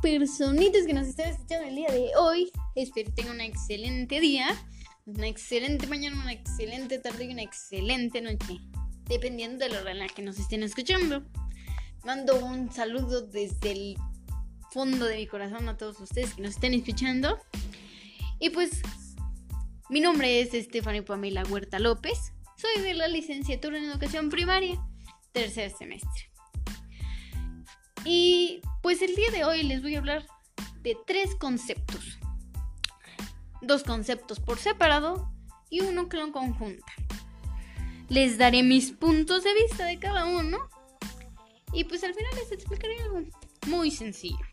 personitas que nos están escuchando el día de hoy. Espero que tengan un excelente día, una excelente mañana, una excelente tarde y una excelente noche, dependiendo de la hora en la que nos estén escuchando. Mando un saludo desde el fondo de mi corazón a todos ustedes que nos estén escuchando. Y pues, mi nombre es Estefania Pamela Huerta López. Soy de la licenciatura en educación primaria, tercer semestre. Y pues el día de hoy les voy a hablar de tres conceptos. Dos conceptos por separado y uno que lo conjunta. Les daré mis puntos de vista de cada uno y pues al final les explicaré algo muy sencillo.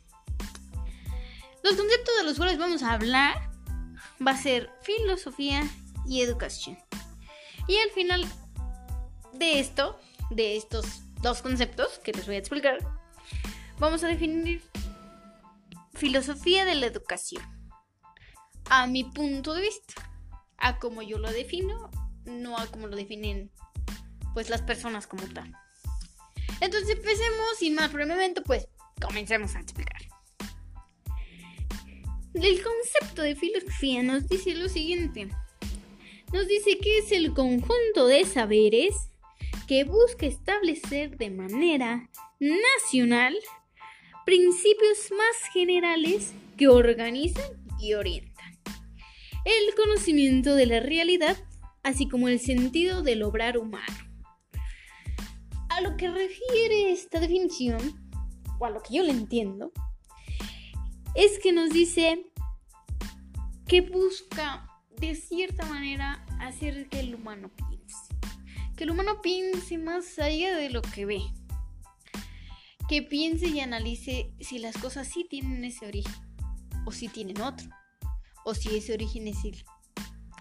Los conceptos de los cuales vamos a hablar va a ser filosofía y educación. Y al final de esto, de estos dos conceptos que les voy a explicar, vamos a definir filosofía de la educación. A mi punto de vista, a como yo lo defino, no a como lo definen pues las personas como tal. Entonces empecemos sin más brevemente, pues comencemos a explicar. El concepto de filosofía nos dice lo siguiente. Nos dice que es el conjunto de saberes que busca establecer de manera nacional principios más generales que organizan y orientan. El conocimiento de la realidad, así como el sentido del obrar humano. A lo que refiere esta definición, o a lo que yo le entiendo, es que nos dice que busca de cierta manera hacer que el humano piense. Que el humano piense más allá de lo que ve que piense y analice si las cosas sí tienen ese origen o si tienen otro, o si ese origen es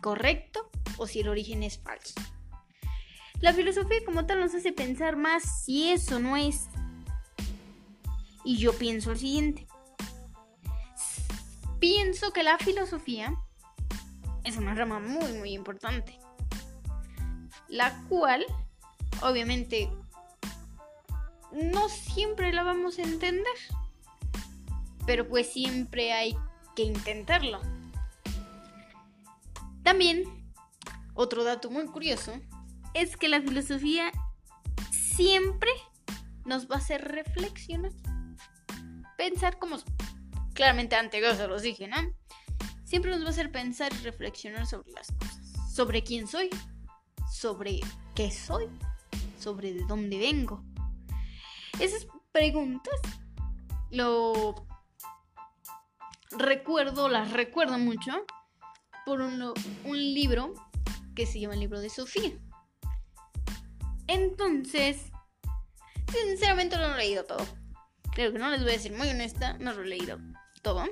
correcto o si el origen es falso. La filosofía como tal nos hace pensar más si eso no es. Y yo pienso el siguiente. Pienso que la filosofía es una rama muy muy importante. La cual, obviamente, no siempre la vamos a entender. Pero pues siempre hay que intentarlo. También, otro dato muy curioso, es que la filosofía siempre nos va a hacer reflexionar. Pensar como claramente antes se los dije, ¿no? Siempre nos va a hacer pensar y reflexionar sobre las cosas. Sobre quién soy, sobre qué soy, sobre de dónde vengo esas preguntas lo recuerdo, las recuerdo mucho por un, libro que se llama el libro de Sofía. Entonces, sinceramente no lo he leído todo. Creo que no les voy a decir muy honesta, no lo he leído todo.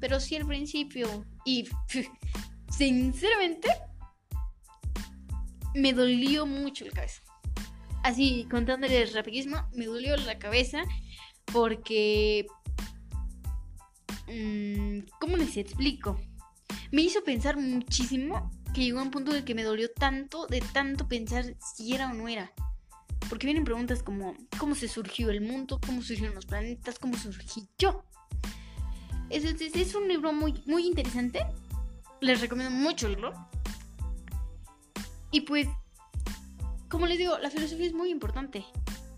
Pero sí al principio. Y sinceramente me dolió mucho el cabeza así contándoles rapidísimo, me dolió la cabeza porque... Mmm, ¿Cómo les explico? Me hizo pensar muchísimo que llegó a un punto el que me dolió tanto de tanto pensar si era o no era. Porque vienen preguntas como cómo se surgió el mundo, cómo surgieron los planetas, cómo surgí yo. Es, es, un libro muy, muy interesante. Les recomiendo mucho el libro. Y pues como les digo, la filosofía es muy importante.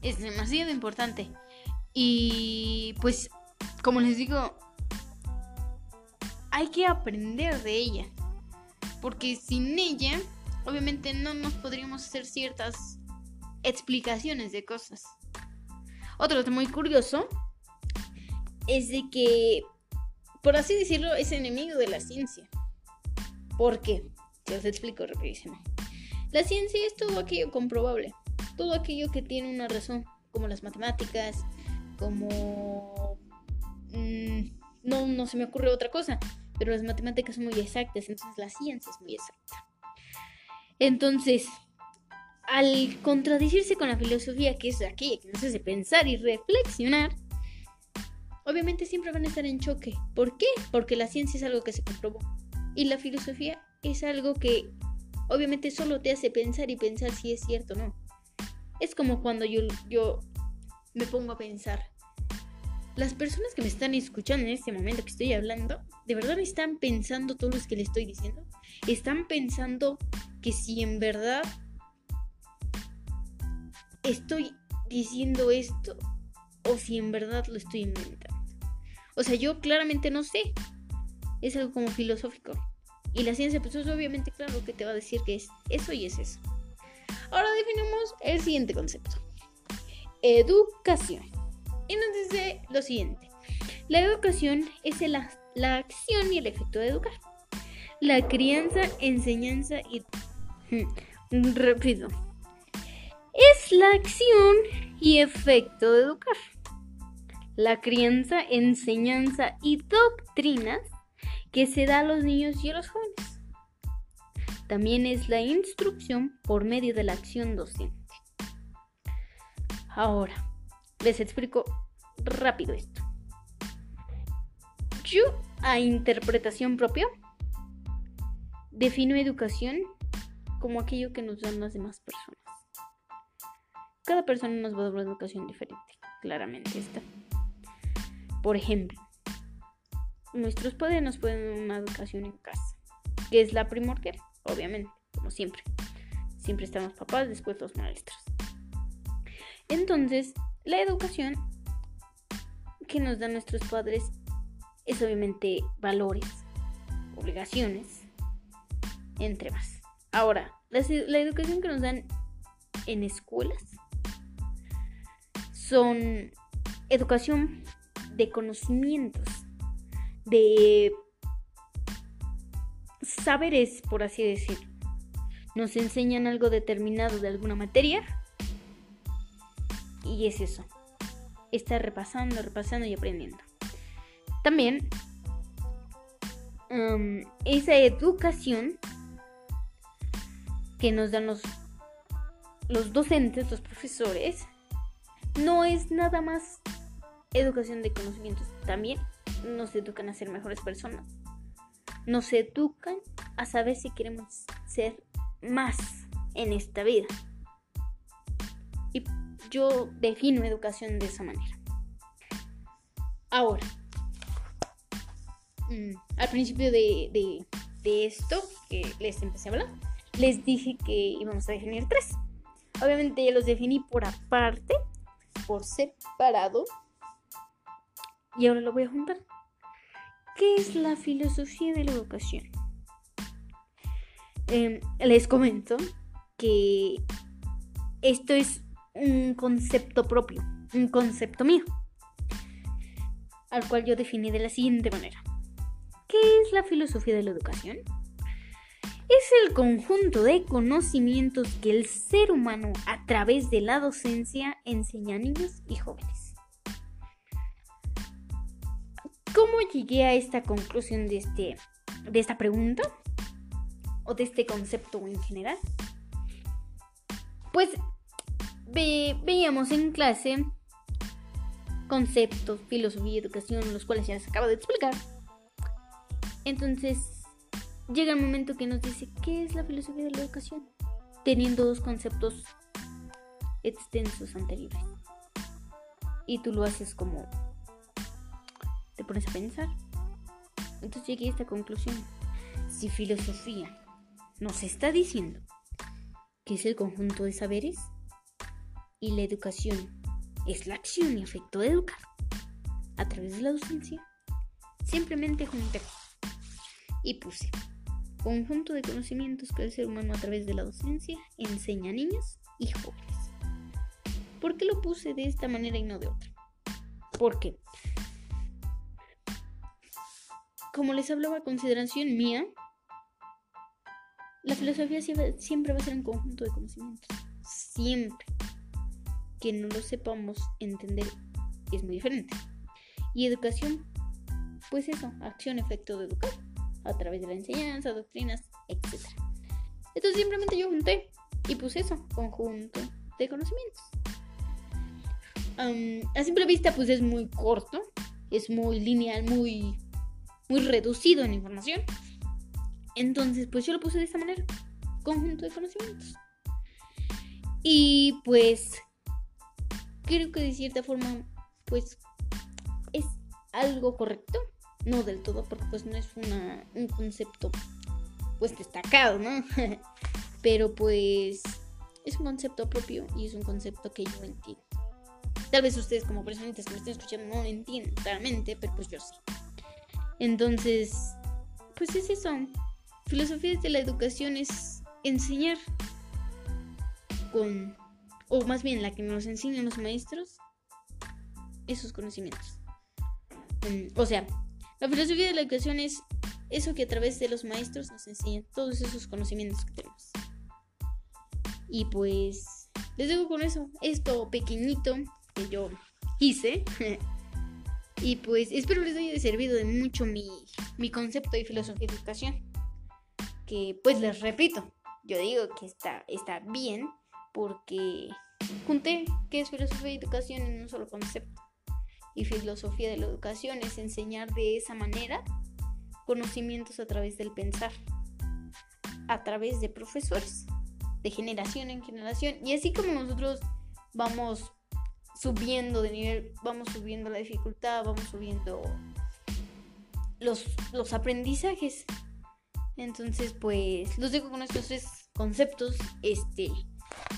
Es demasiado importante. Y pues, como les digo, hay que aprender de ella. Porque sin ella, obviamente no nos podríamos hacer ciertas explicaciones de cosas. Otro dato muy curioso es de que, por así decirlo, es enemigo de la ciencia. ¿Por qué? Te os explico rapidísimo. La ciencia es todo aquello comprobable, todo aquello que tiene una razón, como las matemáticas, como... Mm, no, no se me ocurre otra cosa, pero las matemáticas son muy exactas, entonces la ciencia es muy exacta. Entonces, al contradecirse con la filosofía, que es aquella que nos hace pensar y reflexionar, obviamente siempre van a estar en choque. ¿Por qué? Porque la ciencia es algo que se comprobó y la filosofía es algo que obviamente solo te hace pensar y pensar si es cierto o no. Es como cuando yo, yo me pongo a pensar, las personas que me están escuchando en este momento que estoy hablando, de verdad están pensando todo lo que les estoy diciendo. Están pensando que si en verdad estoy diciendo esto o si en verdad lo estoy inventando. O sea, yo claramente no sé. Es algo como filosófico. Y la ciencia, pues es obviamente claro que te va a decir que es eso y es eso. Ahora definimos el siguiente concepto. Educación. Y nos dice lo siguiente. La educación es la acción y el efecto de educar. La crianza, enseñanza y... Hmm, repito. Es la acción y efecto de educar. La crianza, enseñanza y doctrinas que se da a los niños y a los jóvenes. También es la instrucción por medio de la acción docente. Ahora, les explico rápido esto. Yo, a interpretación propia, defino educación como aquello que nos dan las demás personas. Cada persona nos va a dar una educación diferente, claramente está. Por ejemplo, nuestros padres nos pueden una educación en casa, que es la primordial, obviamente, como siempre. Siempre están los papás, después los maestros. Entonces, la educación que nos dan nuestros padres es obviamente valores, obligaciones, entre más. Ahora, la, educación que nos dan en escuelas son educación de conocimientos, de saberes, por así decirlo. Nos enseñan algo determinado de alguna materia y es eso. Está repasando, repasando y aprendiendo. También um, esa educación que nos dan los, los docentes, los profesores, no es nada más educación de conocimientos. También nos educan a ser mejores personas. Nos educan a saber si queremos ser más en esta vida. Y yo defino educación de esa manera. Ahora, mm, al principio de, esto que les empecé a hablar, les dije que íbamos a definir tres. Obviamente ya los definí por aparte, por separado. Y ahora lo voy a juntar. ¿Qué es la filosofía de la educación? Em, les comento que esto es un concepto propio, un concepto mío, al cual yo definí de la siguiente manera. ¿Qué es la filosofía de la educación? Es el conjunto de conocimientos que el ser humano a través de la docencia enseña a niños y jóvenes. ¿Cómo llegué a esta conclusión de, este, de esta pregunta? ¿O de este concepto en general? Pues veíamos en clase conceptos, filosofía y educación, los cuales ya les acabo de explicar. Entonces, llega el momento que nos dice qué es la filosofía de la educación, teniendo dos conceptos extensos anteriores. Y tú lo haces como te pones a pensar. Entonces llegué a esta conclusión. Si filosofía nos está diciendo que es el conjunto de saberes, y la educación es la acción y efecto de educar a través de la docencia, simplemente junté y puse conjunto de conocimientos que el ser humano a través de la docencia enseña a niños y jóvenes. ¿Por qué lo puse de esta manera y no de otra? Porque, como les hablaba consideración mía, la filosofía siempre va a ser un conjunto de conocimientos. Siempre que no lo sepamos entender es muy diferente. Y educación, pues eso, acción, efecto de educar, a través de la enseñanza, doctrinas, etc. Entonces simplemente yo junté y puse eso, conjunto de conocimientos. a simple vista, pues es muy corto, es muy lineal, muy, muy reducido en información. Entonces, pues yo lo puse de esta manera, conjunto de conocimientos. Y pues creo que de cierta forma, pues algo correcto, no del todo, porque pues no es una, un concepto pues destacado, ¿no? Pero pues es un concepto propio y es un concepto que yo entiendo. Tal vez ustedes como personitas que me estén escuchando no lo entienden claramente, pero pues yo sí. Entonces, pues es eso. Filosofía de la educación es enseñar con, o más bien la que nos enseñan los maestros, esos conocimientos. Mm, o sea, la filosofía de la educación es eso que a través de los maestros nos enseñan todos esos conocimientos que tenemos. Y pues les dejo con eso, esto pequeñito que yo hice. y pues espero les haya servido de mucho mi, mi concepto de filosofía de educación. Que pues les repito, yo digo que está, está bien porque junté que es filosofía de educación en un solo concepto. Y filosofía de la educación es enseñar de esa manera conocimientos a través del pensar, a través de profesores, de generación en generación. Y así como nosotros vamos subiendo de nivel, vamos subiendo la dificultad, vamos subiendo los, los aprendizajes. Entonces, pues los dejo con estos conceptos este,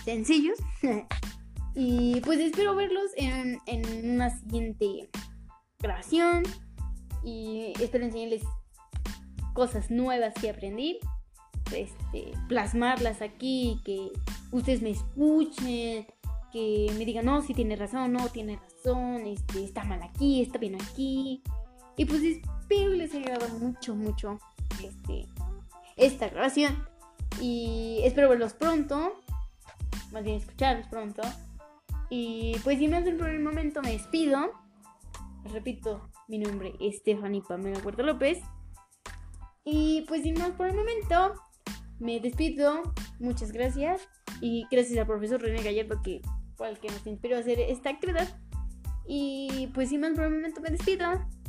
sencillos. y pues espero verlos en, en una siguiente grabación. Y espero enseñarles cosas nuevas que aprendí. Este, plasmarlas aquí, que ustedes me escuchen, que me digan, no, si tiene razón, no tiene razón, este, está mal aquí, está bien aquí. Y pues espero les haya agradado mucho, mucho este, esta grabación. Y espero verlos pronto. Más bien escucharlos pronto. Y pues sin más por el momento me despido. Repito, mi nombre es Stephanie Pamela Huerta López. Y pues sin más por el momento, me despido. Muchas gracias. Y gracias al profesor René Gallardo que fue el que nos inspiró a hacer esta actividad. Y pues sin más por el momento me despido.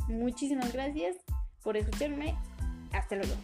Muchísimas gracias por escucharme. Hasta luego.